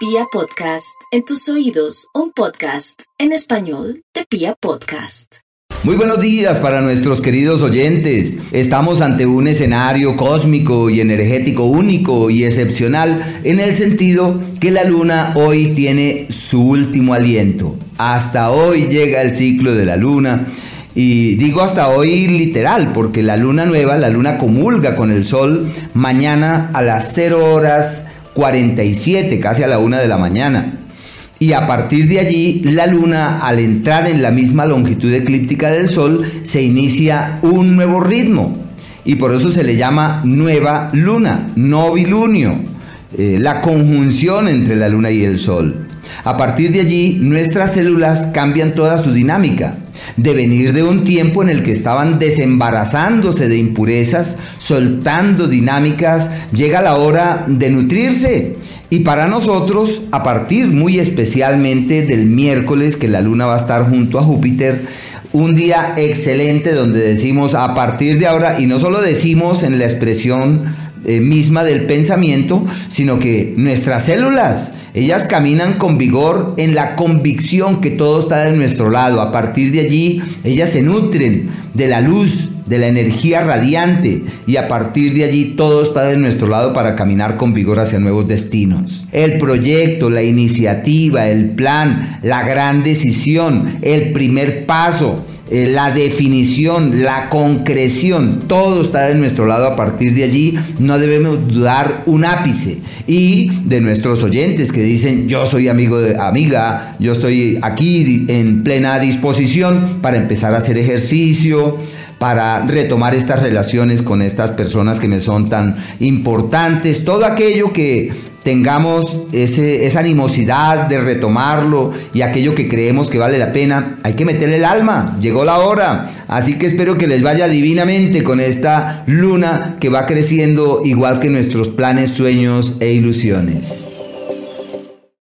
Pia Podcast, en tus oídos, un podcast en español de Pia Podcast. Muy buenos días para nuestros queridos oyentes. Estamos ante un escenario cósmico y energético único y excepcional en el sentido que la luna hoy tiene su último aliento. Hasta hoy llega el ciclo de la luna. Y digo hasta hoy literal, porque la luna nueva, la luna comulga con el sol mañana a las 0 horas 47, casi a la 1 de la mañana. Y a partir de allí, la luna, al entrar en la misma longitud eclíptica del sol, se inicia un nuevo ritmo. Y por eso se le llama nueva luna, novilunio, eh, la conjunción entre la luna y el sol. A partir de allí, nuestras células cambian toda su dinámica. De venir de un tiempo en el que estaban desembarazándose de impurezas, soltando dinámicas, llega la hora de nutrirse. Y para nosotros, a partir muy especialmente del miércoles que la luna va a estar junto a Júpiter, un día excelente donde decimos a partir de ahora, y no solo decimos en la expresión eh, misma del pensamiento, sino que nuestras células, ellas caminan con vigor en la convicción que todo está de nuestro lado. A partir de allí, ellas se nutren de la luz, de la energía radiante y a partir de allí todo está de nuestro lado para caminar con vigor hacia nuevos destinos. El proyecto, la iniciativa, el plan, la gran decisión, el primer paso, eh, la definición, la concreción, todo está de nuestro lado a partir de allí, no debemos dudar un ápice. Y de nuestros oyentes que dicen, yo soy amigo de amiga, yo estoy aquí en plena disposición para empezar a hacer ejercicio, para retomar estas relaciones con estas personas que me son tan importantes, todo aquello que tengamos ese, esa animosidad de retomarlo y aquello que creemos que vale la pena, hay que meterle el alma, llegó la hora. Así que espero que les vaya divinamente con esta luna que va creciendo igual que nuestros planes, sueños e ilusiones.